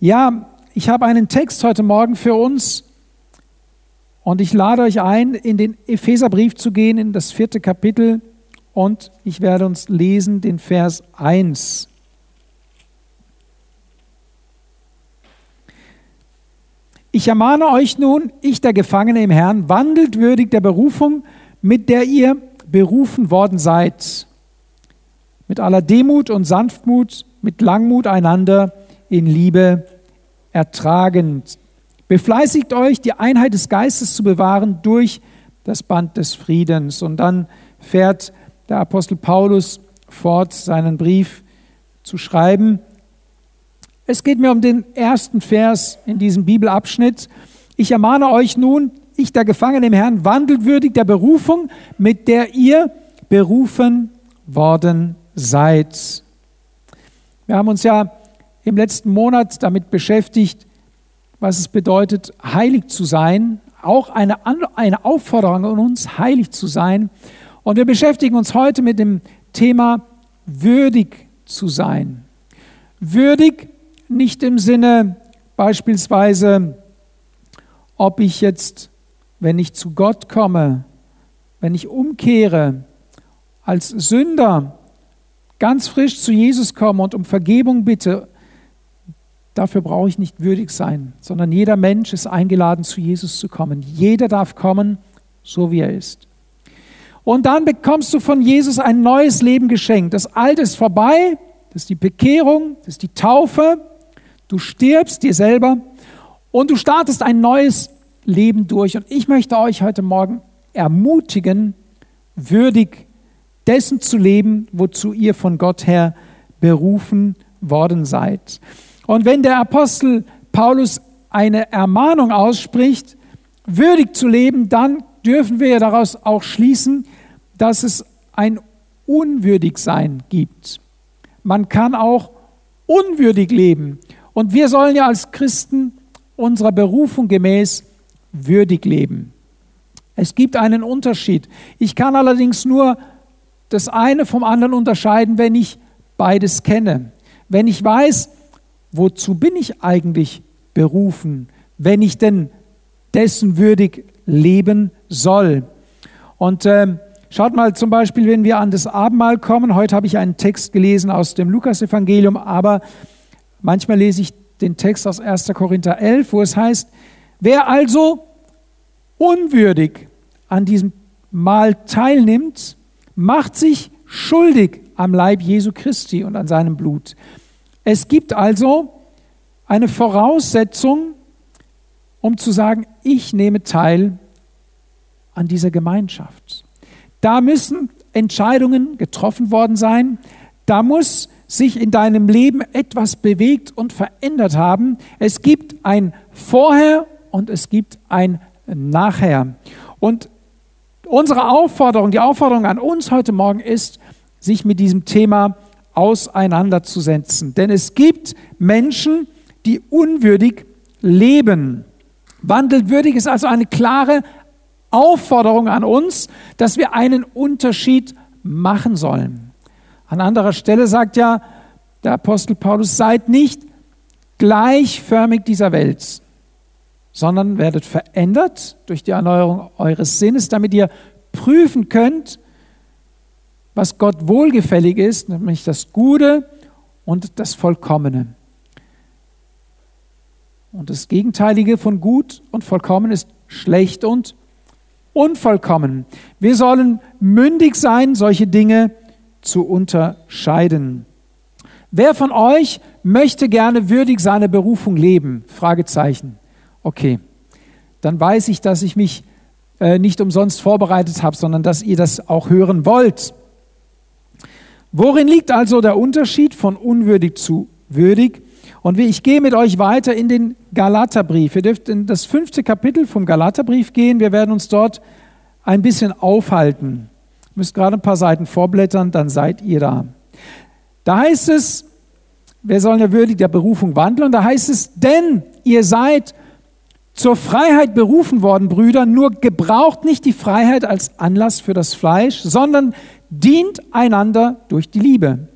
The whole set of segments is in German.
Ja, ich habe einen Text heute Morgen für uns und ich lade euch ein, in den Epheserbrief zu gehen, in das vierte Kapitel und ich werde uns lesen den Vers 1. Ich ermahne euch nun, ich der Gefangene im Herrn, wandelt würdig der Berufung, mit der ihr berufen worden seid, mit aller Demut und Sanftmut, mit Langmut einander in Liebe ertragend. Befleißigt euch, die Einheit des Geistes zu bewahren durch das Band des Friedens. Und dann fährt der Apostel Paulus fort, seinen Brief zu schreiben. Es geht mir um den ersten Vers in diesem Bibelabschnitt. Ich ermahne euch nun, ich der Gefangene im Herrn, wandelt würdig der Berufung, mit der ihr berufen worden seid. Wir haben uns ja im letzten Monat damit beschäftigt, was es bedeutet, heilig zu sein. Auch eine, eine Aufforderung an uns, heilig zu sein. Und wir beschäftigen uns heute mit dem Thema würdig zu sein. Würdig nicht im Sinne beispielsweise, ob ich jetzt, wenn ich zu Gott komme, wenn ich umkehre, als Sünder ganz frisch zu Jesus komme und um Vergebung bitte, dafür brauche ich nicht würdig sein, sondern jeder Mensch ist eingeladen, zu Jesus zu kommen. Jeder darf kommen, so wie er ist. Und dann bekommst du von Jesus ein neues Leben geschenkt. Das Alte ist vorbei, das ist die Bekehrung, das ist die Taufe. Du stirbst dir selber und du startest ein neues Leben durch. Und ich möchte euch heute Morgen ermutigen, würdig dessen zu leben, wozu ihr von Gott her berufen worden seid. Und wenn der Apostel Paulus eine Ermahnung ausspricht, würdig zu leben, dann dürfen wir daraus auch schließen, dass es ein Unwürdigsein gibt. Man kann auch unwürdig leben. Und wir sollen ja als Christen unserer Berufung gemäß würdig leben. Es gibt einen Unterschied. Ich kann allerdings nur das eine vom anderen unterscheiden, wenn ich beides kenne. Wenn ich weiß, wozu bin ich eigentlich berufen, wenn ich denn dessen würdig leben soll. Und äh, schaut mal zum Beispiel, wenn wir an das Abendmahl kommen. Heute habe ich einen Text gelesen aus dem Lukasevangelium, aber manchmal lese ich den Text aus 1. Korinther 11, wo es heißt, wer also unwürdig an diesem Mahl teilnimmt, macht sich schuldig am Leib Jesu Christi und an seinem Blut. Es gibt also eine Voraussetzung, um zu sagen, ich nehme teil an dieser Gemeinschaft. Da müssen Entscheidungen getroffen worden sein. Da muss sich in deinem Leben etwas bewegt und verändert haben. Es gibt ein Vorher und es gibt ein Nachher. Und Unsere Aufforderung, die Aufforderung an uns heute Morgen ist, sich mit diesem Thema auseinanderzusetzen. Denn es gibt Menschen, die unwürdig leben. Wandelt würdig ist also eine klare Aufforderung an uns, dass wir einen Unterschied machen sollen. An anderer Stelle sagt ja der Apostel Paulus, seid nicht gleichförmig dieser Welt, sondern werdet verändert durch die Erneuerung eures Sinnes, damit ihr prüfen könnt, was Gott wohlgefällig ist, nämlich das Gute und das Vollkommene. Und das Gegenteilige von gut und vollkommen ist schlecht und unvollkommen. Wir sollen mündig sein, solche Dinge zu unterscheiden. Wer von euch möchte gerne würdig seine Berufung leben? Fragezeichen okay, dann weiß ich, dass ich mich äh, nicht umsonst vorbereitet habe, sondern dass ihr das auch hören wollt. Worin liegt also der Unterschied von unwürdig zu würdig? Und ich gehe mit euch weiter in den Galaterbrief. Ihr dürft in das fünfte Kapitel vom Galaterbrief gehen. Wir werden uns dort ein bisschen aufhalten. Ihr müsst gerade ein paar Seiten vorblättern, dann seid ihr da. Da heißt es, wir sollen ja würdig der Berufung wandeln. Und da heißt es, denn ihr seid zur Freiheit berufen worden, Brüder, nur gebraucht nicht die Freiheit als Anlass für das Fleisch, sondern dient einander durch die Liebe.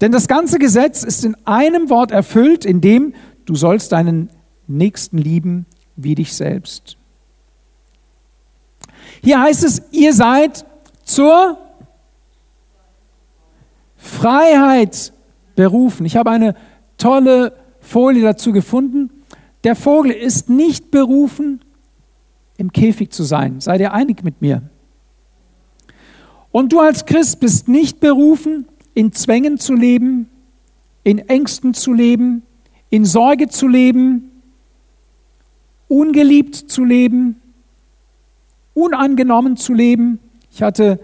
Denn das ganze Gesetz ist in einem Wort erfüllt, in dem du sollst deinen Nächsten lieben wie dich selbst. Hier heißt es, ihr seid zur Freiheit berufen. Ich habe eine tolle Folie dazu gefunden. Der Vogel ist nicht berufen, im Käfig zu sein. Seid ihr einig mit mir? Und du als Christ bist nicht berufen, in Zwängen zu leben, in Ängsten zu leben, in Sorge zu leben, ungeliebt zu leben, unangenommen zu leben. Ich hatte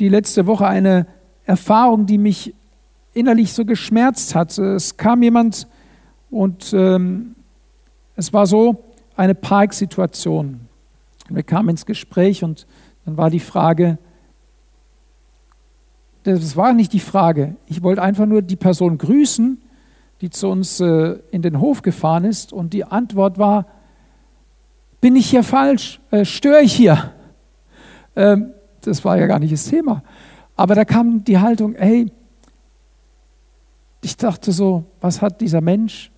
die letzte Woche eine Erfahrung, die mich innerlich so geschmerzt hat. Es kam jemand und ähm, es war so eine Parksituation. Wir kamen ins Gespräch und dann war die Frage, das war nicht die Frage, ich wollte einfach nur die Person grüßen, die zu uns äh, in den Hof gefahren ist und die Antwort war, bin ich hier falsch? Äh, störe ich hier? Ähm, das war ja gar nicht das Thema. Aber da kam die Haltung, hey, ich dachte so, was hat dieser Mensch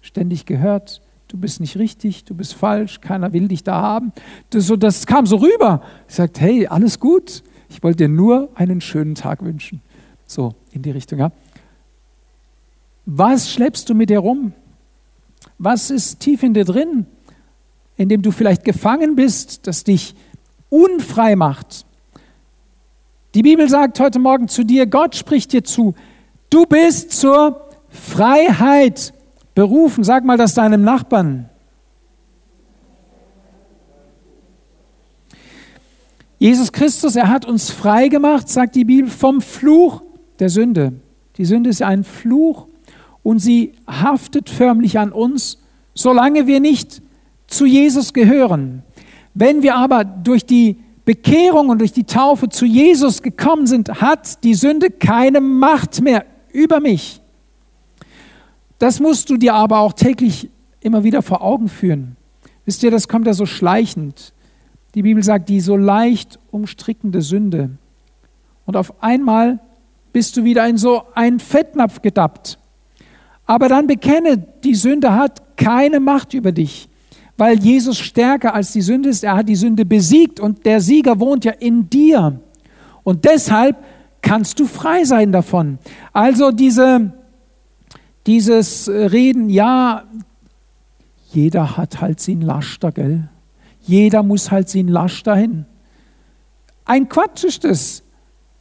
ständig gehört? Du bist nicht richtig, du bist falsch, keiner will dich da haben. Das, so, das kam so rüber. Ich sagte, hey, alles gut. Ich wollte dir nur einen schönen Tag wünschen. So, in die Richtung, ja. Was schleppst du mit dir rum? Was ist tief in dir drin, in dem du vielleicht gefangen bist, das dich unfrei macht? Die Bibel sagt heute Morgen zu dir, Gott spricht dir zu, Du bist zur Freiheit berufen. Sag mal das deinem Nachbarn. Jesus Christus, er hat uns frei gemacht, sagt die Bibel, vom Fluch der Sünde. Die Sünde ist ein Fluch und sie haftet förmlich an uns, solange wir nicht zu Jesus gehören. Wenn wir aber durch die Bekehrung und durch die Taufe zu Jesus gekommen sind, hat die Sünde keine Macht mehr über mich. Das musst du dir aber auch täglich immer wieder vor Augen führen. Wisst ihr, das kommt ja so schleichend. Die Bibel sagt, die so leicht umstrickende Sünde. Und auf einmal bist du wieder in so einen Fettnapf gedappt. Aber dann bekenne, die Sünde hat keine Macht über dich, weil Jesus stärker als die Sünde ist. Er hat die Sünde besiegt und der Sieger wohnt ja in dir. Und deshalb kannst du frei sein davon. Also diese, dieses Reden, ja, jeder hat halt sein Laster, gell? Jeder muss halt sein Laster hin. Ein Quatsch ist es.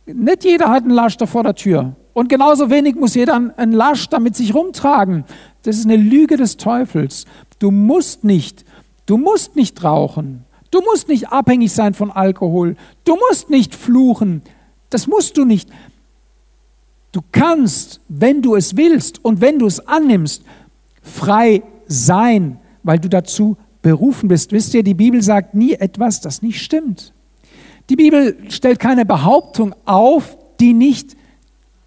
Nicht jeder hat einen Laster vor der Tür. Und genauso wenig muss jeder einen Laster mit sich rumtragen. Das ist eine Lüge des Teufels. Du musst nicht, du musst nicht rauchen. Du musst nicht abhängig sein von Alkohol. Du musst nicht fluchen. Das musst du nicht. Du kannst, wenn du es willst und wenn du es annimmst, frei sein, weil du dazu berufen bist. Wisst ihr, die Bibel sagt nie etwas, das nicht stimmt. Die Bibel stellt keine Behauptung auf, die nicht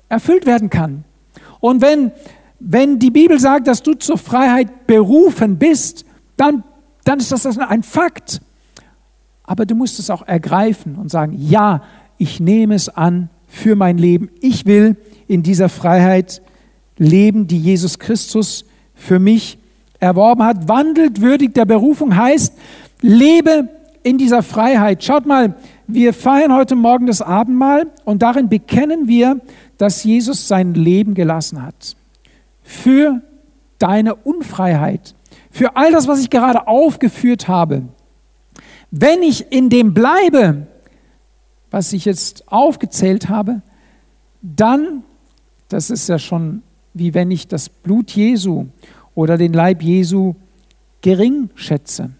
erfüllt werden kann. Und wenn, wenn die Bibel sagt, dass du zur Freiheit berufen bist, dann, dann ist das ein Fakt. Aber du musst es auch ergreifen und sagen, ja, ich nehme es an für mein Leben. Ich will in dieser Freiheit leben, die Jesus Christus für mich erworben hat. Wandelt würdig der Berufung heißt, lebe in dieser Freiheit. Schaut mal, wir feiern heute Morgen das Abendmahl und darin bekennen wir, dass Jesus sein Leben gelassen hat. Für deine Unfreiheit. Für all das, was ich gerade aufgeführt habe. Wenn ich in dem bleibe, was ich jetzt aufgezählt habe, dann, das ist ja schon wie wenn ich das Blut Jesu oder den Leib Jesu gering schätze.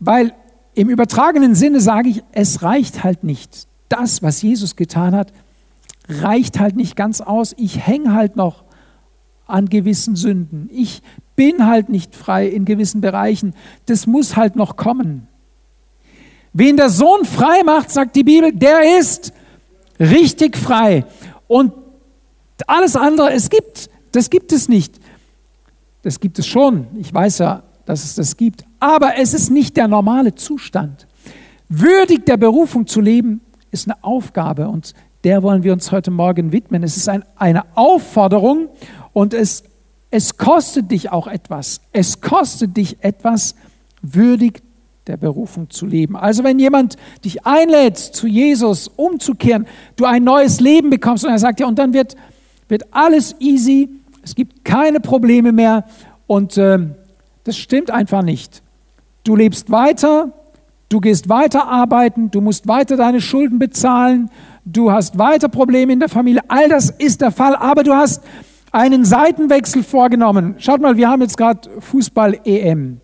Weil im übertragenen Sinne sage ich, es reicht halt nicht. Das, was Jesus getan hat, reicht halt nicht ganz aus. Ich hänge halt noch an gewissen Sünden. Ich bin halt nicht frei in gewissen Bereichen. Das muss halt noch kommen. Wen der Sohn frei macht, sagt die Bibel, der ist richtig frei. Und alles andere, es gibt, das gibt es nicht. Das gibt es schon. Ich weiß ja, dass es das gibt. Aber es ist nicht der normale Zustand. Würdig der Berufung zu leben, ist eine Aufgabe und der wollen wir uns heute Morgen widmen. Es ist ein, eine Aufforderung und es es kostet dich auch etwas. Es kostet dich etwas, würdig der Berufung zu leben. Also wenn jemand dich einlädt, zu Jesus umzukehren, du ein neues Leben bekommst und er sagt ja, und dann wird, wird alles easy, es gibt keine Probleme mehr und äh, das stimmt einfach nicht. Du lebst weiter, du gehst weiter arbeiten, du musst weiter deine Schulden bezahlen, du hast weiter Probleme in der Familie, all das ist der Fall, aber du hast einen Seitenwechsel vorgenommen. Schaut mal, wir haben jetzt gerade Fußball-EM.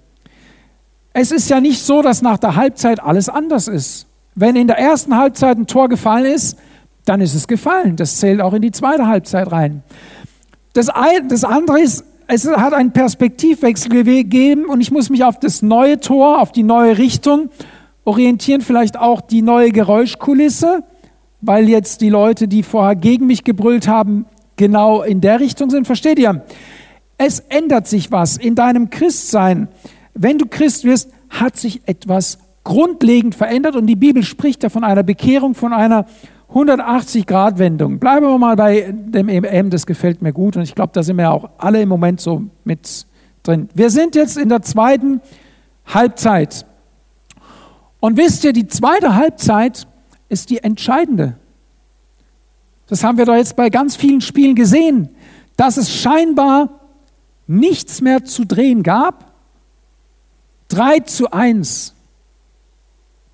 Es ist ja nicht so, dass nach der Halbzeit alles anders ist. Wenn in der ersten Halbzeit ein Tor gefallen ist, dann ist es gefallen. Das zählt auch in die zweite Halbzeit rein. Das, ein, das andere ist, es hat einen Perspektivwechsel gegeben und ich muss mich auf das neue Tor, auf die neue Richtung orientieren, vielleicht auch die neue Geräuschkulisse, weil jetzt die Leute, die vorher gegen mich gebrüllt haben, genau in der Richtung sind. Versteht ihr? Es ändert sich was in deinem Christsein wenn du Christ wirst, hat sich etwas grundlegend verändert und die Bibel spricht da von einer Bekehrung, von einer 180-Grad-Wendung. Bleiben wir mal bei dem EM, das gefällt mir gut und ich glaube, da sind wir auch alle im Moment so mit drin. Wir sind jetzt in der zweiten Halbzeit. Und wisst ihr, die zweite Halbzeit ist die entscheidende. Das haben wir doch jetzt bei ganz vielen Spielen gesehen, dass es scheinbar nichts mehr zu drehen gab 3 zu 1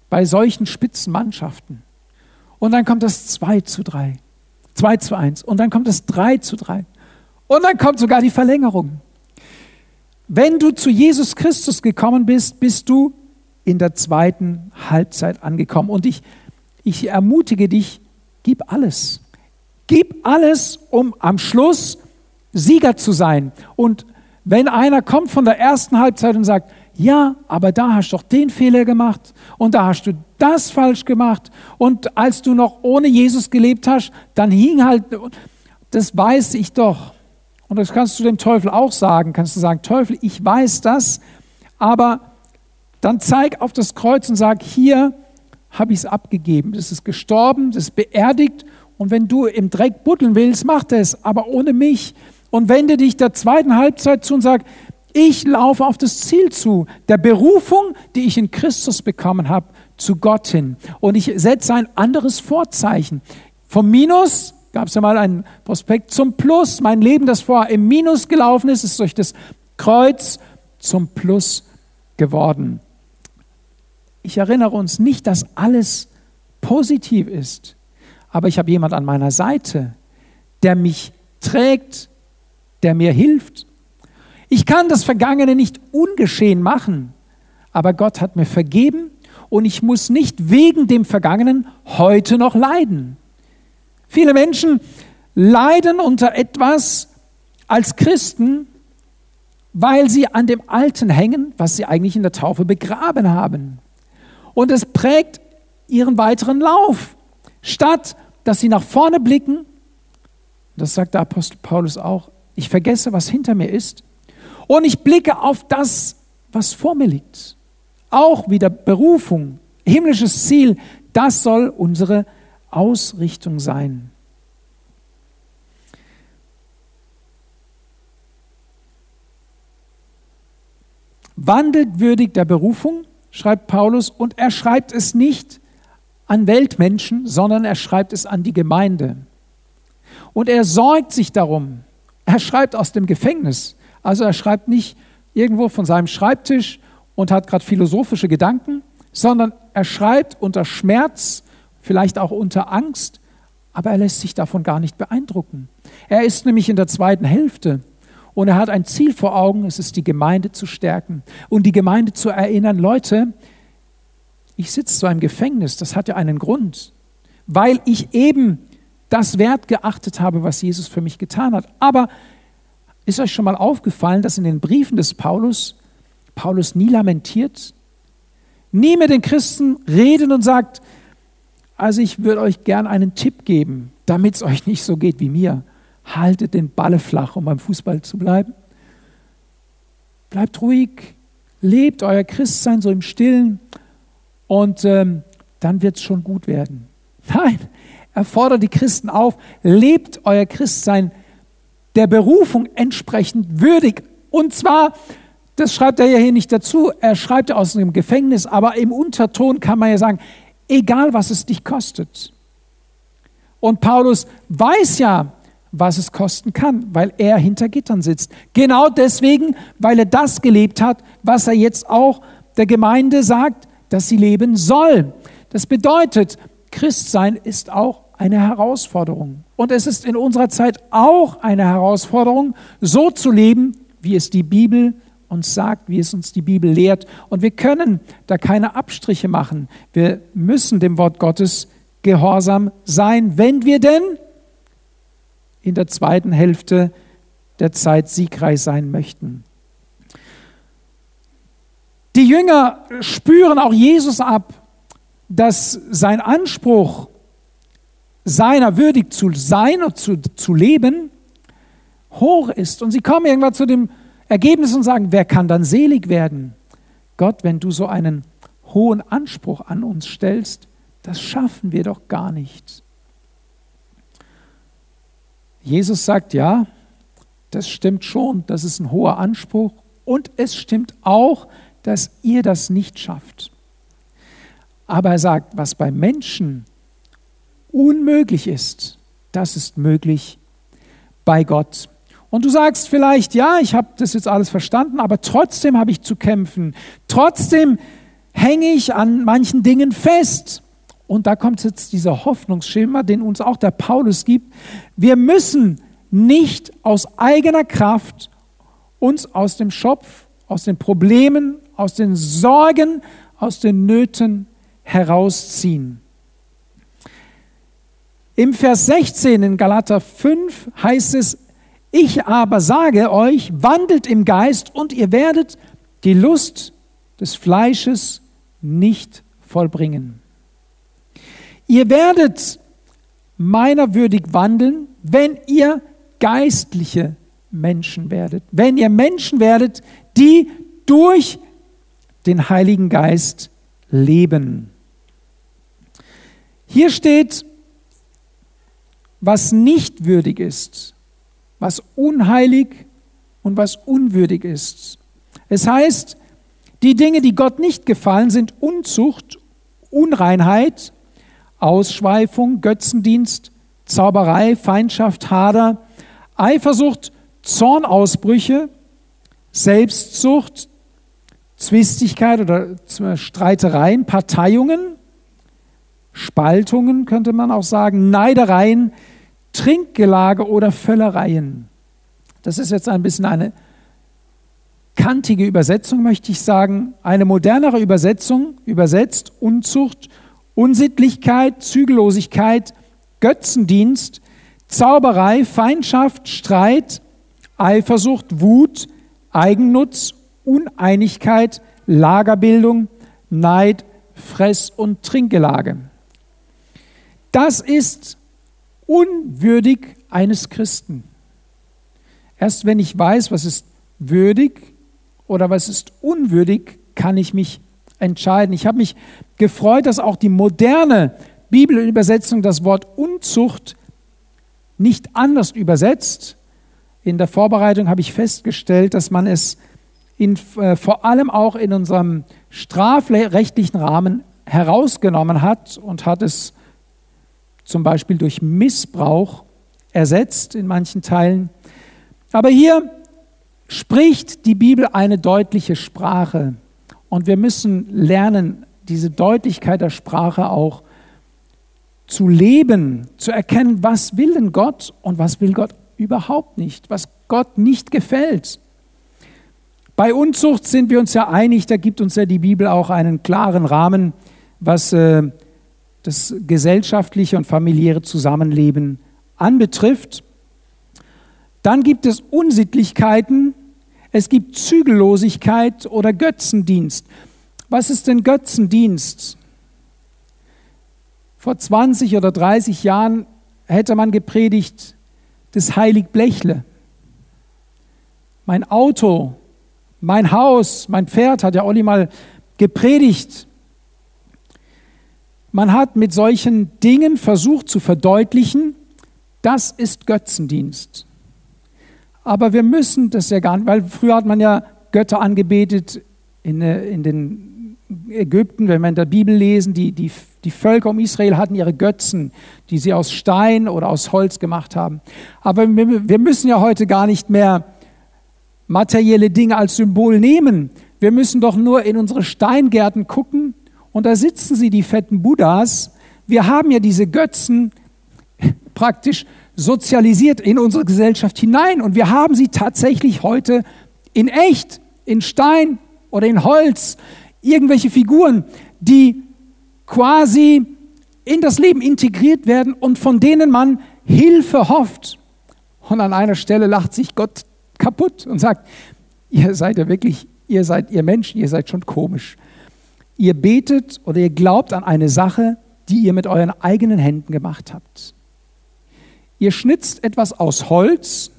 bei solchen Spitzenmannschaften. Und dann kommt das 2 zu 3. 2 zu 1. Und dann kommt das 3 zu 3. Und dann kommt sogar die Verlängerung. Wenn du zu Jesus Christus gekommen bist, bist du in der zweiten Halbzeit angekommen. Und ich, ich ermutige dich, gib alles. Gib alles, um am Schluss Sieger zu sein. Und wenn einer kommt von der ersten Halbzeit und sagt, ja, aber da hast du doch den Fehler gemacht und da hast du das falsch gemacht. Und als du noch ohne Jesus gelebt hast, dann hing halt, das weiß ich doch. Und das kannst du dem Teufel auch sagen, kannst du sagen, Teufel, ich weiß das, aber dann zeig auf das Kreuz und sag, hier habe ich es abgegeben, das ist gestorben, das ist beerdigt. Und wenn du im Dreck buddeln willst, mach das, aber ohne mich. Und wende dich der zweiten Halbzeit zu und sag, ich laufe auf das Ziel zu, der Berufung, die ich in Christus bekommen habe, zu Gott hin. Und ich setze ein anderes Vorzeichen. Vom Minus gab es ja mal einen Prospekt zum Plus. Mein Leben, das vorher im Minus gelaufen ist, ist durch das Kreuz zum Plus geworden. Ich erinnere uns nicht, dass alles positiv ist, aber ich habe jemand an meiner Seite, der mich trägt, der mir hilft, ich kann das Vergangene nicht ungeschehen machen, aber Gott hat mir vergeben und ich muss nicht wegen dem Vergangenen heute noch leiden. Viele Menschen leiden unter etwas als Christen, weil sie an dem Alten hängen, was sie eigentlich in der Taufe begraben haben. Und es prägt ihren weiteren Lauf. Statt dass sie nach vorne blicken, das sagt der Apostel Paulus auch, ich vergesse, was hinter mir ist und ich blicke auf das, was vor mir liegt. Auch wieder Berufung, himmlisches Ziel, das soll unsere Ausrichtung sein. Wandelt würdig der Berufung, schreibt Paulus, und er schreibt es nicht an Weltmenschen, sondern er schreibt es an die Gemeinde. Und er sorgt sich darum. Er schreibt aus dem Gefängnis. Also er schreibt nicht irgendwo von seinem Schreibtisch und hat gerade philosophische Gedanken, sondern er schreibt unter Schmerz, vielleicht auch unter Angst, aber er lässt sich davon gar nicht beeindrucken. Er ist nämlich in der zweiten Hälfte und er hat ein Ziel vor Augen, es ist die Gemeinde zu stärken und die Gemeinde zu erinnern, Leute, ich sitze zwar im Gefängnis, das hat ja einen Grund, weil ich eben das Wert geachtet habe, was Jesus für mich getan hat. Aber ist euch schon mal aufgefallen, dass in den Briefen des Paulus Paulus nie lamentiert, nie mit den Christen redet und sagt, also ich würde euch gern einen Tipp geben, damit es euch nicht so geht wie mir. Haltet den Balle flach, um beim Fußball zu bleiben. Bleibt ruhig, lebt euer Christsein so im Stillen und ähm, dann wird es schon gut werden. Nein, er fordert die Christen auf, lebt euer Christsein der Berufung entsprechend würdig. Und zwar, das schreibt er ja hier nicht dazu, er schreibt aus dem Gefängnis, aber im Unterton kann man ja sagen, egal was es dich kostet. Und Paulus weiß ja, was es kosten kann, weil er hinter Gittern sitzt. Genau deswegen, weil er das gelebt hat, was er jetzt auch der Gemeinde sagt, dass sie leben soll. Das bedeutet, Christsein ist auch eine Herausforderung. Und es ist in unserer Zeit auch eine Herausforderung, so zu leben, wie es die Bibel uns sagt, wie es uns die Bibel lehrt. Und wir können da keine Abstriche machen. Wir müssen dem Wort Gottes gehorsam sein, wenn wir denn in der zweiten Hälfte der Zeit siegreich sein möchten. Die Jünger spüren auch Jesus ab, dass sein Anspruch, seiner würdig zu sein und zu, zu leben, hoch ist. Und sie kommen irgendwann zu dem Ergebnis und sagen, wer kann dann selig werden? Gott, wenn du so einen hohen Anspruch an uns stellst, das schaffen wir doch gar nicht. Jesus sagt, ja, das stimmt schon, das ist ein hoher Anspruch und es stimmt auch, dass ihr das nicht schafft. Aber er sagt, was bei Menschen unmöglich ist, das ist möglich bei Gott. Und du sagst vielleicht, ja, ich habe das jetzt alles verstanden, aber trotzdem habe ich zu kämpfen. Trotzdem hänge ich an manchen Dingen fest. Und da kommt jetzt dieser Hoffnungsschimmer, den uns auch der Paulus gibt. Wir müssen nicht aus eigener Kraft uns aus dem Schopf, aus den Problemen, aus den Sorgen, aus den Nöten herausziehen. Im Vers 16 in Galater 5 heißt es, ich aber sage euch, wandelt im Geist und ihr werdet die Lust des Fleisches nicht vollbringen. Ihr werdet meiner würdig wandeln, wenn ihr geistliche Menschen werdet, wenn ihr Menschen werdet, die durch den Heiligen Geist leben. Hier steht, was nicht würdig ist, was unheilig und was unwürdig ist. Es heißt, die Dinge, die Gott nicht gefallen, sind Unzucht, Unreinheit, Ausschweifung, Götzendienst, Zauberei, Feindschaft, Hader, Eifersucht, Zornausbrüche, Selbstsucht, Zwistigkeit oder Streitereien, Parteiungen, Spaltungen könnte man auch sagen, Neidereien, Trinkgelage oder Völlereien. Das ist jetzt ein bisschen eine kantige Übersetzung, möchte ich sagen. Eine modernere Übersetzung übersetzt Unzucht, Unsittlichkeit, Zügellosigkeit, Götzendienst, Zauberei, Feindschaft, Streit, Eifersucht, Wut, Eigennutz, Uneinigkeit, Lagerbildung, Neid, Fress- und Trinkgelage. Das ist unwürdig eines Christen. Erst wenn ich weiß, was ist würdig oder was ist unwürdig, kann ich mich entscheiden. Ich habe mich gefreut, dass auch die moderne Bibelübersetzung das Wort Unzucht nicht anders übersetzt. In der Vorbereitung habe ich festgestellt, dass man es in, äh, vor allem auch in unserem strafrechtlichen Rahmen herausgenommen hat und hat es zum Beispiel durch Missbrauch ersetzt in manchen Teilen. Aber hier spricht die Bibel eine deutliche Sprache und wir müssen lernen, diese Deutlichkeit der Sprache auch zu leben, zu erkennen, was will denn Gott und was will Gott überhaupt nicht, was Gott nicht gefällt. Bei Unzucht sind wir uns ja einig, da gibt uns ja die Bibel auch einen klaren Rahmen, was äh, das gesellschaftliche und familiäre Zusammenleben anbetrifft. Dann gibt es Unsittlichkeiten, es gibt Zügellosigkeit oder Götzendienst. Was ist denn Götzendienst? Vor 20 oder 30 Jahren hätte man gepredigt, das Heilig Blechle. Mein Auto, mein Haus, mein Pferd, hat ja Olli mal gepredigt. Man hat mit solchen Dingen versucht zu verdeutlichen, das ist Götzendienst. Aber wir müssen das ja gar nicht, weil früher hat man ja Götter angebetet in, äh, in den Ägypten, wenn wir in der Bibel lesen, die, die, die Völker um Israel hatten ihre Götzen, die sie aus Stein oder aus Holz gemacht haben. Aber wir, wir müssen ja heute gar nicht mehr materielle Dinge als Symbol nehmen. Wir müssen doch nur in unsere Steingärten gucken und da sitzen sie, die fetten Buddhas. Wir haben ja diese Götzen praktisch sozialisiert in unsere Gesellschaft hinein und wir haben sie tatsächlich heute in echt, in Stein oder in Holz, irgendwelche Figuren, die quasi in das Leben integriert werden und von denen man Hilfe hofft. Und an einer Stelle lacht sich Gott kaputt und sagt, ihr seid ja wirklich, ihr seid, ihr Menschen, ihr seid schon komisch. Ihr betet oder ihr glaubt an eine Sache, die ihr mit euren eigenen Händen gemacht habt. Ihr schnitzt etwas aus Holz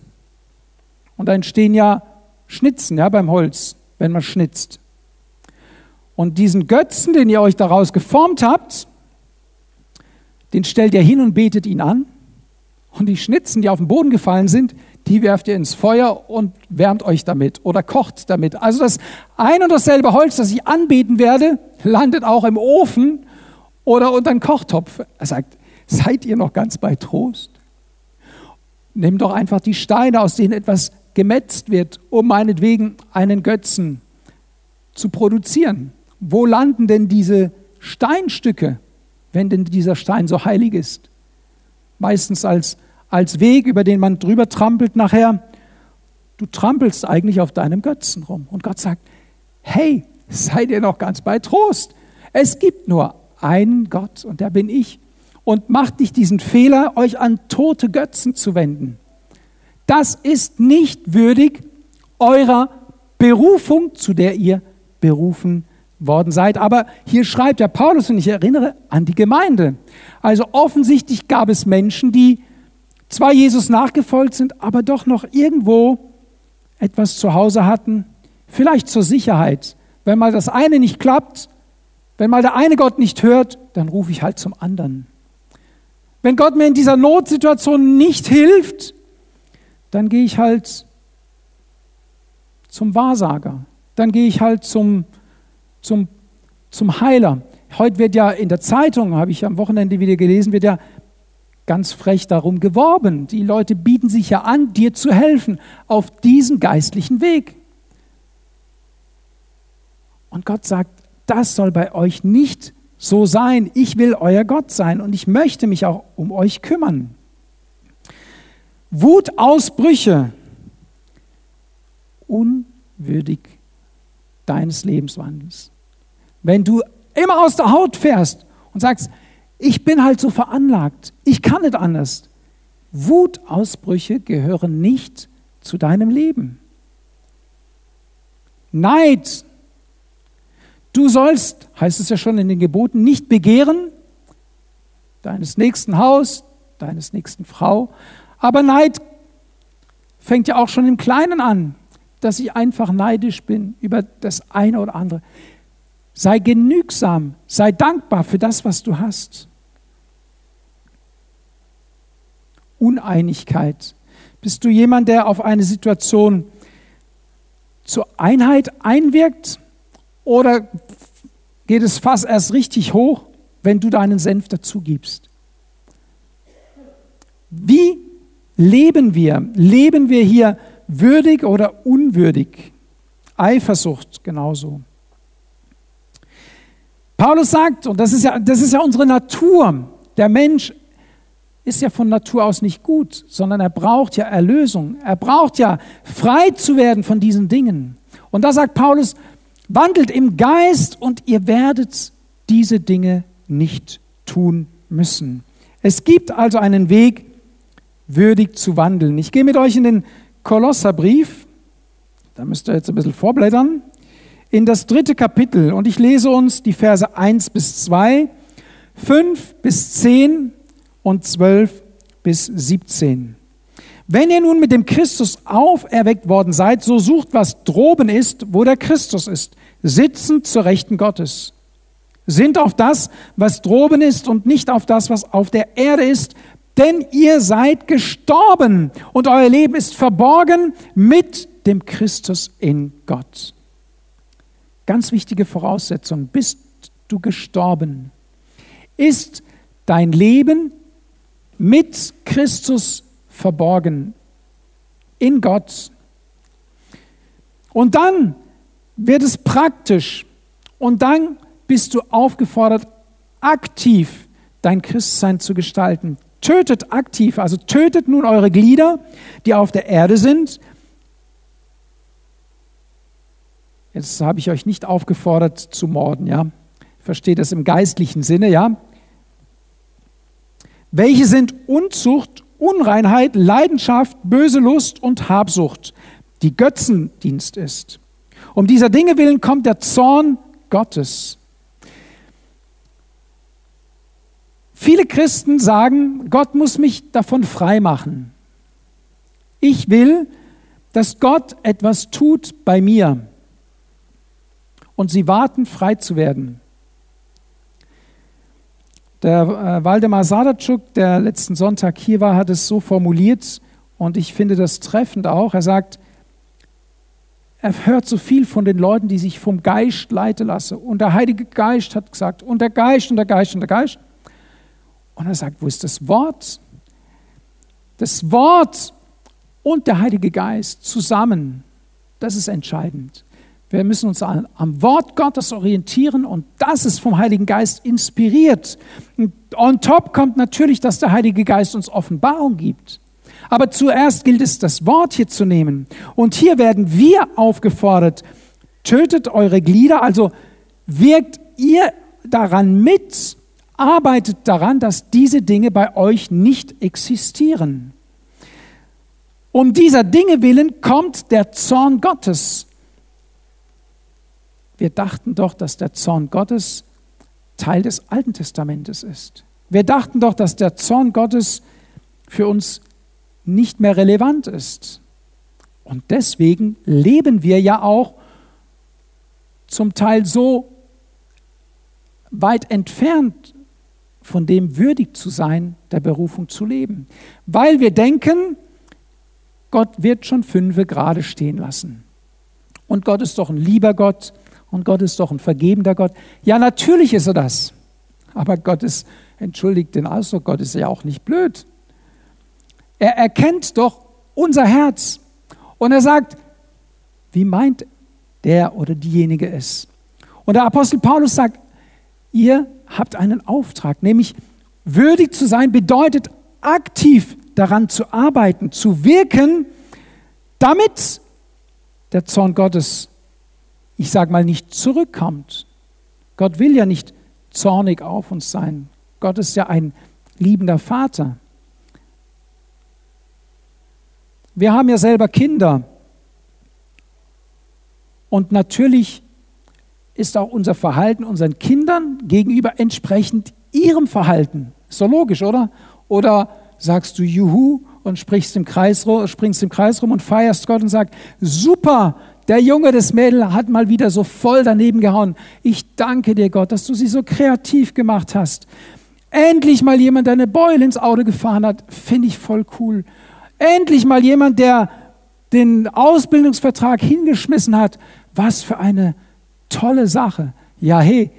und da entstehen ja Schnitzen ja, beim Holz, wenn man schnitzt. Und diesen Götzen, den ihr euch daraus geformt habt, den stellt ihr hin und betet ihn an. Und die Schnitzen, die auf den Boden gefallen sind, die werft ihr ins Feuer und wärmt euch damit oder kocht damit. Also das ein und dasselbe Holz, das ich anbeten werde, landet auch im Ofen oder unter einen Kochtopf. Er sagt, seid ihr noch ganz bei Trost? Nehmt doch einfach die Steine, aus denen etwas gemetzt wird, um meinetwegen einen Götzen zu produzieren. Wo landen denn diese Steinstücke, wenn denn dieser Stein so heilig ist? Meistens als als Weg, über den man drüber trampelt nachher. Du trampelst eigentlich auf deinem Götzen rum. Und Gott sagt, hey, seid ihr noch ganz bei Trost. Es gibt nur einen Gott und der bin ich. Und macht nicht diesen Fehler, euch an tote Götzen zu wenden. Das ist nicht würdig eurer Berufung, zu der ihr berufen worden seid. Aber hier schreibt ja Paulus, und ich erinnere an die Gemeinde. Also offensichtlich gab es Menschen, die zwar Jesus nachgefolgt sind, aber doch noch irgendwo etwas zu Hause hatten, vielleicht zur Sicherheit. Wenn mal das eine nicht klappt, wenn mal der eine Gott nicht hört, dann rufe ich halt zum anderen. Wenn Gott mir in dieser Notsituation nicht hilft, dann gehe ich halt zum Wahrsager. Dann gehe ich halt zum, zum, zum Heiler. Heute wird ja in der Zeitung, habe ich am Wochenende wieder gelesen, wird ja ganz frech darum geworben. Die Leute bieten sich ja an, dir zu helfen auf diesem geistlichen Weg. Und Gott sagt, das soll bei euch nicht so sein. Ich will euer Gott sein und ich möchte mich auch um euch kümmern. Wutausbrüche, unwürdig deines Lebenswandels. Wenn du immer aus der Haut fährst und sagst, ich bin halt so veranlagt. Ich kann nicht anders. Wutausbrüche gehören nicht zu deinem Leben. Neid. Du sollst, heißt es ja schon in den Geboten, nicht begehren deines nächsten Haus, deines nächsten Frau. Aber Neid fängt ja auch schon im Kleinen an, dass ich einfach neidisch bin über das eine oder andere. Sei genügsam, sei dankbar für das, was du hast. Uneinigkeit. Bist du jemand, der auf eine Situation zur Einheit einwirkt? Oder geht es fast erst richtig hoch, wenn du deinen Senf dazu gibst? Wie leben wir? Leben wir hier würdig oder unwürdig? Eifersucht genauso. Paulus sagt, und das ist ja, das ist ja unsere Natur, der Mensch ist ja von Natur aus nicht gut, sondern er braucht ja Erlösung. Er braucht ja frei zu werden von diesen Dingen. Und da sagt Paulus, wandelt im Geist und ihr werdet diese Dinge nicht tun müssen. Es gibt also einen Weg, würdig zu wandeln. Ich gehe mit euch in den Kolosserbrief, da müsst ihr jetzt ein bisschen vorblättern in das dritte Kapitel und ich lese uns die Verse 1 bis 2, 5 bis 10 und 12 bis 17. Wenn ihr nun mit dem Christus auferweckt worden seid, so sucht, was droben ist, wo der Christus ist, sitzend zur Rechten Gottes. Sind auf das, was droben ist und nicht auf das, was auf der Erde ist, denn ihr seid gestorben und euer Leben ist verborgen mit dem Christus in Gott. Ganz wichtige Voraussetzung, bist du gestorben? Ist dein Leben mit Christus verborgen in Gott? Und dann wird es praktisch und dann bist du aufgefordert, aktiv dein Christsein zu gestalten. Tötet aktiv, also tötet nun eure Glieder, die auf der Erde sind. Jetzt habe ich euch nicht aufgefordert zu morden, ja. Versteht das im geistlichen Sinne, ja. Welche sind Unzucht, Unreinheit, Leidenschaft, böse Lust und Habsucht, die Götzendienst ist. Um dieser Dinge willen kommt der Zorn Gottes. Viele Christen sagen, Gott muss mich davon frei machen. Ich will, dass Gott etwas tut bei mir. Und sie warten, frei zu werden. Der äh, Waldemar Sadatschuk, der letzten Sonntag hier war, hat es so formuliert und ich finde das treffend auch. Er sagt, er hört so viel von den Leuten, die sich vom Geist leiten lassen. Und der Heilige Geist hat gesagt, und der Geist und der Geist und der Geist. Und er sagt, wo ist das Wort? Das Wort und der Heilige Geist zusammen, das ist entscheidend. Wir müssen uns am Wort Gottes orientieren und das ist vom Heiligen Geist inspiriert. Und on top kommt natürlich, dass der Heilige Geist uns Offenbarung gibt. Aber zuerst gilt es, das Wort hier zu nehmen. Und hier werden wir aufgefordert, tötet eure Glieder, also wirkt ihr daran mit, arbeitet daran, dass diese Dinge bei euch nicht existieren. Um dieser Dinge willen kommt der Zorn Gottes. Wir dachten doch, dass der Zorn Gottes Teil des Alten Testamentes ist. Wir dachten doch, dass der Zorn Gottes für uns nicht mehr relevant ist. Und deswegen leben wir ja auch zum Teil so weit entfernt von dem würdig zu sein, der Berufung zu leben. Weil wir denken, Gott wird schon fünfe gerade stehen lassen. Und Gott ist doch ein lieber Gott und Gott ist doch ein vergebender Gott. Ja, natürlich ist er das. Aber Gott ist, entschuldigt den Ausdruck, Gott ist ja auch nicht blöd. Er erkennt doch unser Herz. Und er sagt, wie meint der oder diejenige es? Und der Apostel Paulus sagt, ihr habt einen Auftrag, nämlich würdig zu sein bedeutet aktiv daran zu arbeiten, zu wirken, damit der Zorn Gottes, ich sage mal, nicht zurückkommt. Gott will ja nicht zornig auf uns sein. Gott ist ja ein liebender Vater. Wir haben ja selber Kinder. Und natürlich ist auch unser Verhalten unseren Kindern gegenüber entsprechend ihrem Verhalten. Ist doch logisch, oder? Oder sagst du Juhu und sprichst im Kreis, springst im Kreis rum und feierst Gott und sagst, super, der Junge, das Mädel hat mal wieder so voll daneben gehauen. Ich danke dir, Gott, dass du sie so kreativ gemacht hast. Endlich mal jemand, der eine Beule ins Auto gefahren hat, finde ich voll cool. Endlich mal jemand, der den Ausbildungsvertrag hingeschmissen hat. Was für eine tolle Sache. Ja, hey,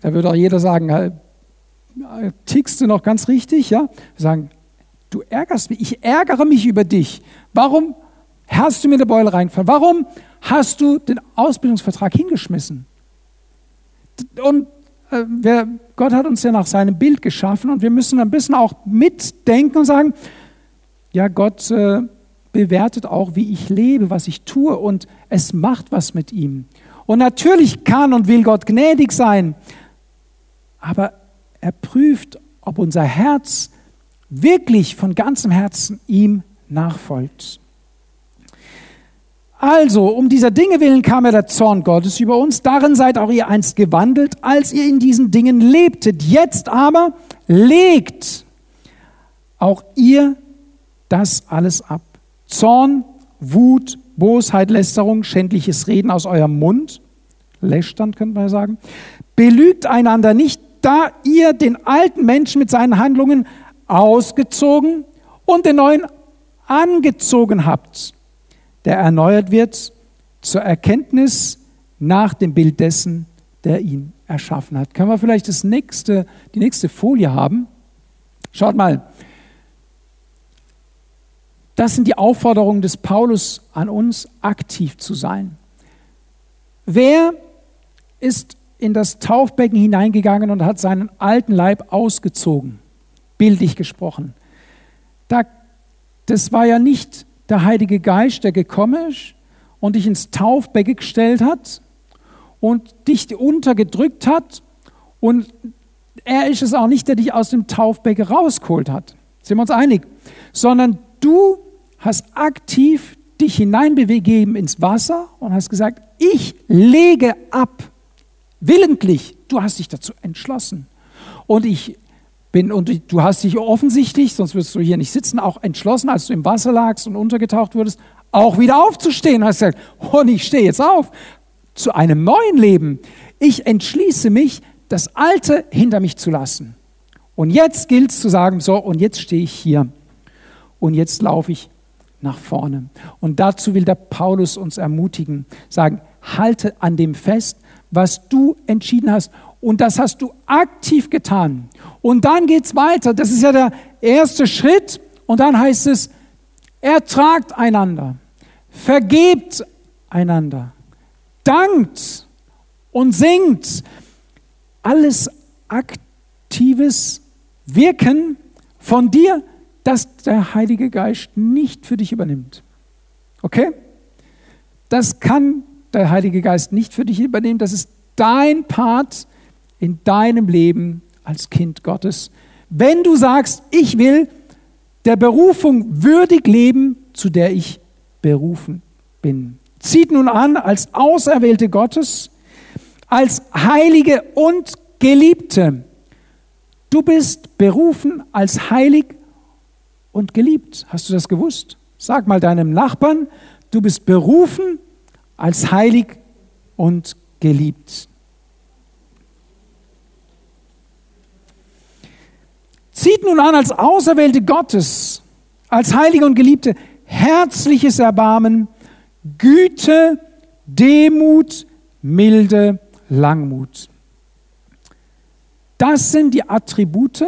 da würde auch jeder sagen, tickst du noch ganz richtig? Ja, Wir sagen, du ärgerst mich, ich ärgere mich über dich. Warum hast du mir eine Beule reingefahren? Warum hast du den Ausbildungsvertrag hingeschmissen? Und äh, wer, Gott hat uns ja nach seinem Bild geschaffen und wir müssen ein bisschen auch mitdenken und sagen, ja, Gott äh, bewertet auch, wie ich lebe, was ich tue und es macht was mit ihm. Und natürlich kann und will Gott gnädig sein, aber er prüft, ob unser Herz wirklich von ganzem Herzen ihm nachfolgt. Also, um dieser Dinge willen kam ja der Zorn Gottes über uns. Darin seid auch ihr einst gewandelt, als ihr in diesen Dingen lebtet. Jetzt aber legt auch ihr das alles ab. Zorn, Wut, Bosheit, Lästerung, schändliches Reden aus eurem Mund, Lästern könnte man sagen, belügt einander nicht, da ihr den alten Menschen mit seinen Handlungen ausgezogen und den neuen angezogen habt, der erneuert wird zur Erkenntnis nach dem Bild dessen, der ihn erschaffen hat. Können wir vielleicht das nächste, die nächste Folie haben? Schaut mal. Das sind die Aufforderungen des Paulus an uns, aktiv zu sein. Wer ist in das Taufbecken hineingegangen und hat seinen alten Leib ausgezogen, bildlich gesprochen? Da, das war ja nicht der Heilige Geist, der gekommen ist und dich ins Taufbecken gestellt hat und dich untergedrückt hat und er ist es auch nicht, der dich aus dem Taufbecken rausgeholt hat. Sind wir uns einig? Sondern du hast aktiv dich hineinbegeben ins Wasser und hast gesagt, ich lege ab. Willentlich. Du hast dich dazu entschlossen. Und ich bin, und du hast dich offensichtlich, sonst würdest du hier nicht sitzen, auch entschlossen, als du im Wasser lagst und untergetaucht wurdest, auch wieder aufzustehen. Hast gesagt, und ich stehe jetzt auf zu einem neuen Leben. Ich entschließe mich, das Alte hinter mich zu lassen. Und jetzt gilt es zu sagen, so, und jetzt stehe ich hier. Und jetzt laufe ich nach vorne. Und dazu will der Paulus uns ermutigen, sagen, halte an dem fest, was du entschieden hast. Und das hast du aktiv getan. Und dann geht es weiter. Das ist ja der erste Schritt. Und dann heißt es, ertragt einander, vergebt einander, dankt und singt. Alles aktives Wirken von dir, das der Heilige Geist nicht für dich übernimmt. Okay? Das kann der Heilige Geist nicht für dich übernehmen. Das ist dein Part in deinem Leben als Kind Gottes. Wenn du sagst, ich will der Berufung würdig leben, zu der ich berufen bin. Zieht nun an als Auserwählte Gottes, als Heilige und Geliebte. Du bist berufen als heilig und geliebt. Hast du das gewusst? Sag mal deinem Nachbarn, du bist berufen als heilig und geliebt. Zieht nun an als Auserwählte Gottes, als Heilige und Geliebte, herzliches Erbarmen, Güte, Demut, Milde, Langmut. Das sind die Attribute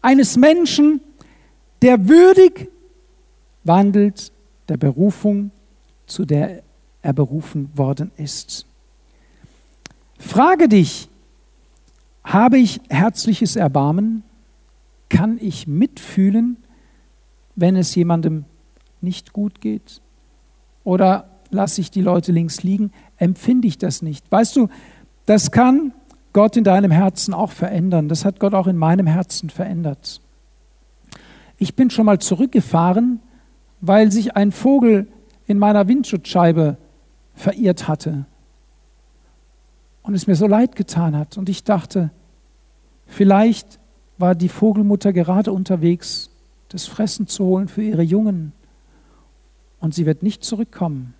eines Menschen, der würdig wandelt der Berufung, zu der er berufen worden ist. Frage dich, habe ich herzliches Erbarmen? Kann ich mitfühlen, wenn es jemandem nicht gut geht? Oder lasse ich die Leute links liegen? Empfinde ich das nicht? Weißt du, das kann Gott in deinem Herzen auch verändern. Das hat Gott auch in meinem Herzen verändert. Ich bin schon mal zurückgefahren, weil sich ein Vogel in meiner Windschutzscheibe verirrt hatte und es mir so leid getan hat. Und ich dachte, vielleicht war die Vogelmutter gerade unterwegs, das Fressen zu holen für ihre Jungen und sie wird nicht zurückkommen.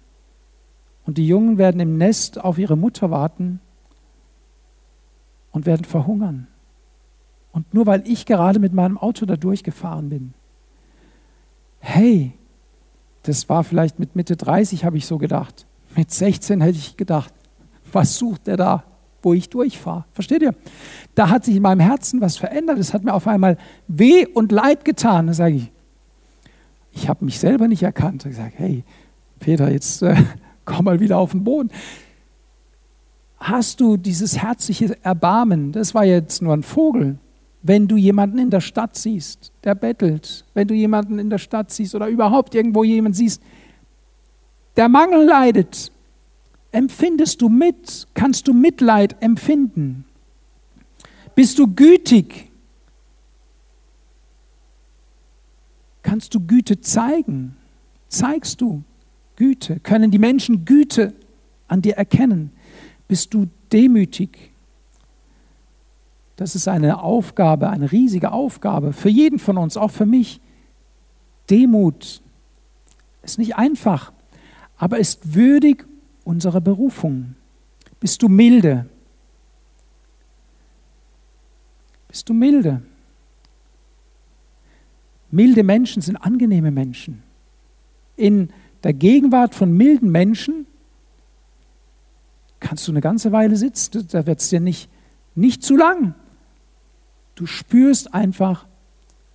Und die Jungen werden im Nest auf ihre Mutter warten und werden verhungern. Und nur weil ich gerade mit meinem Auto da durchgefahren bin. Hey, das war vielleicht mit Mitte 30, habe ich so gedacht. Mit 16 hätte ich gedacht, was sucht der da, wo ich durchfahre? Versteht ihr? Da hat sich in meinem Herzen was verändert. Es hat mir auf einmal weh und leid getan. Da sage ich, ich habe mich selber nicht erkannt. Ich sage, hey, Peter, jetzt äh, komm mal wieder auf den Boden. Hast du dieses herzliche Erbarmen? Das war jetzt nur ein Vogel. Wenn du jemanden in der Stadt siehst, der bettelt, wenn du jemanden in der Stadt siehst oder überhaupt irgendwo jemanden siehst, der Mangel leidet, empfindest du mit? Kannst du Mitleid empfinden? Bist du gütig? Kannst du Güte zeigen? Zeigst du Güte? Können die Menschen Güte an dir erkennen? Bist du demütig? Das ist eine Aufgabe, eine riesige Aufgabe für jeden von uns, auch für mich. Demut ist nicht einfach, aber ist würdig unserer Berufung. Bist du milde? Bist du milde? Milde Menschen sind angenehme Menschen. In der Gegenwart von milden Menschen kannst du eine ganze Weile sitzen, da wird es dir nicht, nicht zu lang. Du spürst einfach,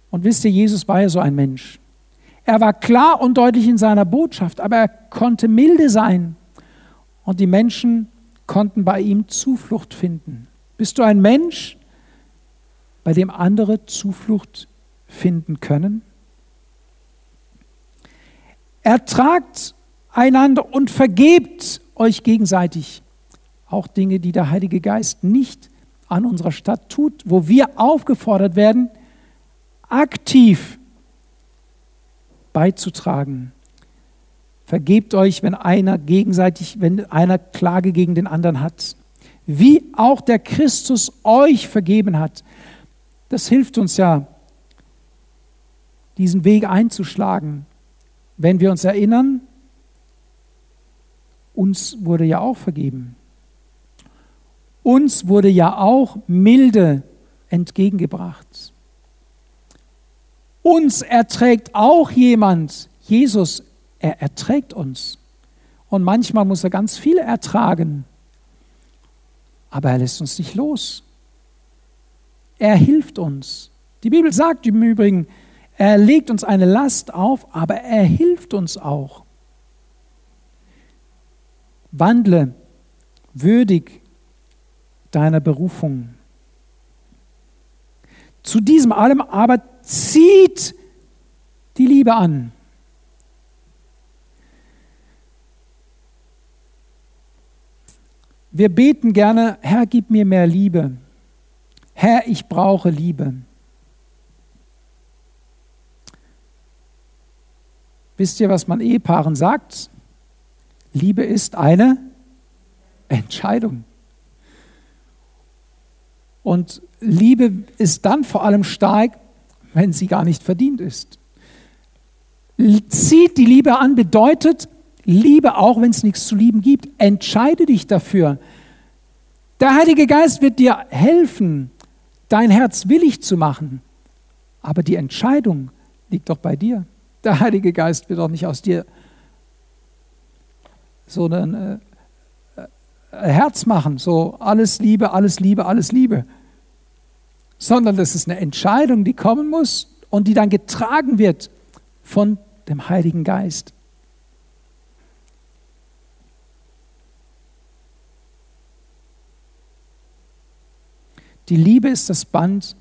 und wisst ihr, Jesus war ja so ein Mensch. Er war klar und deutlich in seiner Botschaft, aber er konnte milde sein. Und die Menschen konnten bei ihm Zuflucht finden. Bist du ein Mensch, bei dem andere Zuflucht finden können? Ertragt einander und vergebt euch gegenseitig auch Dinge, die der Heilige Geist nicht an unserer Stadt tut, wo wir aufgefordert werden, aktiv beizutragen. Vergebt euch, wenn einer gegenseitig, wenn einer Klage gegen den anderen hat. Wie auch der Christus euch vergeben hat. Das hilft uns ja, diesen Weg einzuschlagen. Wenn wir uns erinnern, uns wurde ja auch vergeben. Uns wurde ja auch Milde entgegengebracht. Uns erträgt auch jemand. Jesus, er erträgt uns. Und manchmal muss er ganz viel ertragen. Aber er lässt uns nicht los. Er hilft uns. Die Bibel sagt im Übrigen, er legt uns eine Last auf, aber er hilft uns auch. Wandle würdig deiner Berufung. Zu diesem allem aber zieht die Liebe an. Wir beten gerne, Herr, gib mir mehr Liebe. Herr, ich brauche Liebe. Wisst ihr, was man Ehepaaren sagt? Liebe ist eine Entscheidung. Und Liebe ist dann vor allem stark, wenn sie gar nicht verdient ist. Zieht die Liebe an bedeutet, liebe auch, wenn es nichts zu lieben gibt. Entscheide dich dafür. Der Heilige Geist wird dir helfen, dein Herz willig zu machen. Aber die Entscheidung liegt doch bei dir. Der Heilige Geist wird doch nicht aus dir so ein äh, äh, Herz machen, so alles Liebe, alles Liebe, alles Liebe sondern das ist eine Entscheidung, die kommen muss und die dann getragen wird von dem Heiligen Geist. Die Liebe ist das Band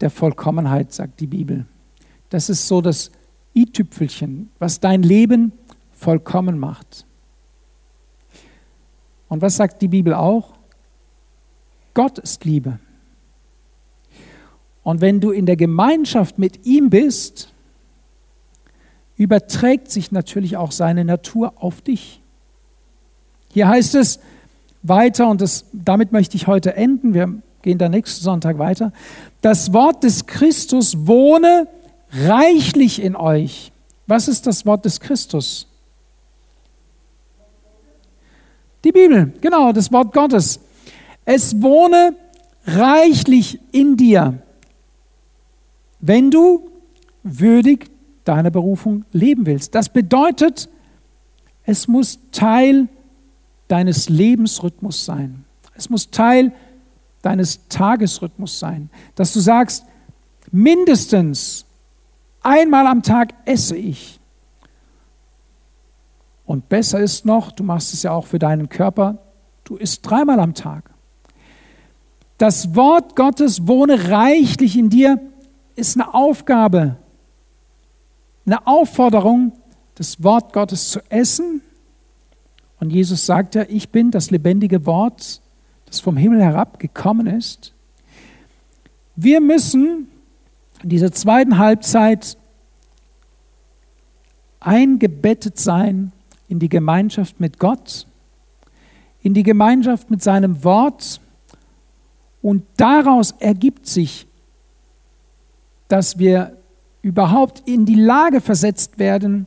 der Vollkommenheit, sagt die Bibel. Das ist so das i-Tüpfelchen, was dein Leben vollkommen macht. Und was sagt die Bibel auch? Gott ist Liebe. Und wenn du in der Gemeinschaft mit ihm bist, überträgt sich natürlich auch seine Natur auf dich. Hier heißt es weiter, und das, damit möchte ich heute enden, wir gehen da nächsten Sonntag weiter, das Wort des Christus wohne reichlich in euch. Was ist das Wort des Christus? Die Bibel, genau, das Wort Gottes. Es wohne reichlich in dir wenn du würdig deiner Berufung leben willst. Das bedeutet, es muss Teil deines Lebensrhythmus sein. Es muss Teil deines Tagesrhythmus sein, dass du sagst, mindestens einmal am Tag esse ich. Und besser ist noch, du machst es ja auch für deinen Körper, du isst dreimal am Tag. Das Wort Gottes wohne reichlich in dir ist eine Aufgabe, eine Aufforderung, das Wort Gottes zu essen. Und Jesus sagt ja, ich bin das lebendige Wort, das vom Himmel herabgekommen ist. Wir müssen in dieser zweiten Halbzeit eingebettet sein in die Gemeinschaft mit Gott, in die Gemeinschaft mit seinem Wort. Und daraus ergibt sich dass wir überhaupt in die Lage versetzt werden,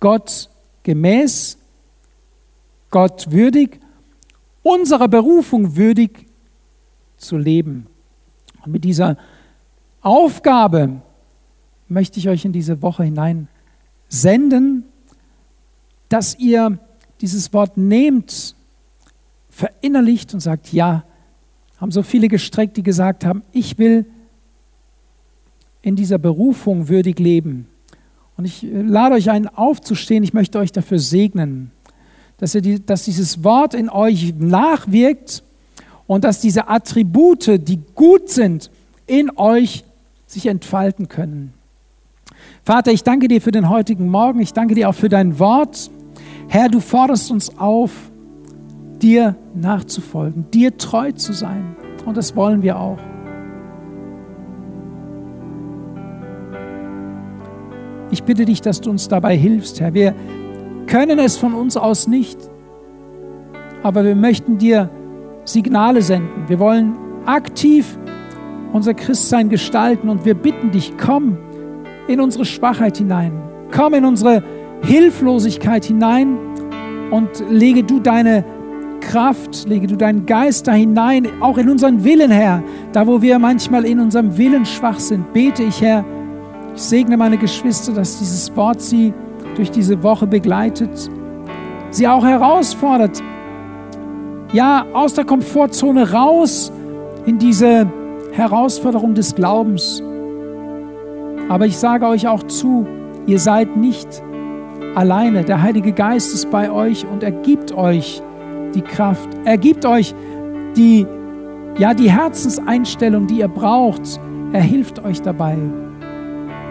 Gott gemäß, Gott würdig, unserer Berufung würdig zu leben. Und mit dieser Aufgabe möchte ich euch in diese Woche hinein senden, dass ihr dieses Wort nehmt, verinnerlicht und sagt, ja, haben so viele gestreckt, die gesagt haben, ich will in dieser Berufung würdig leben. Und ich lade euch ein, aufzustehen. Ich möchte euch dafür segnen, dass, die, dass dieses Wort in euch nachwirkt und dass diese Attribute, die gut sind, in euch sich entfalten können. Vater, ich danke dir für den heutigen Morgen. Ich danke dir auch für dein Wort. Herr, du forderst uns auf, dir nachzufolgen, dir treu zu sein. Und das wollen wir auch. Ich bitte dich, dass du uns dabei hilfst, Herr. Wir können es von uns aus nicht, aber wir möchten dir Signale senden. Wir wollen aktiv unser Christsein gestalten und wir bitten dich, komm in unsere Schwachheit hinein, komm in unsere Hilflosigkeit hinein und lege du deine Kraft, lege du deinen Geist da hinein, auch in unseren Willen, Herr. Da, wo wir manchmal in unserem Willen schwach sind, bete ich, Herr, ich segne meine Geschwister, dass dieses Wort sie durch diese Woche begleitet, sie auch herausfordert, ja, aus der Komfortzone raus in diese Herausforderung des Glaubens. Aber ich sage euch auch zu, ihr seid nicht alleine. Der Heilige Geist ist bei euch und er gibt euch die Kraft. Er gibt euch die, ja, die Herzenseinstellung, die ihr braucht. Er hilft euch dabei.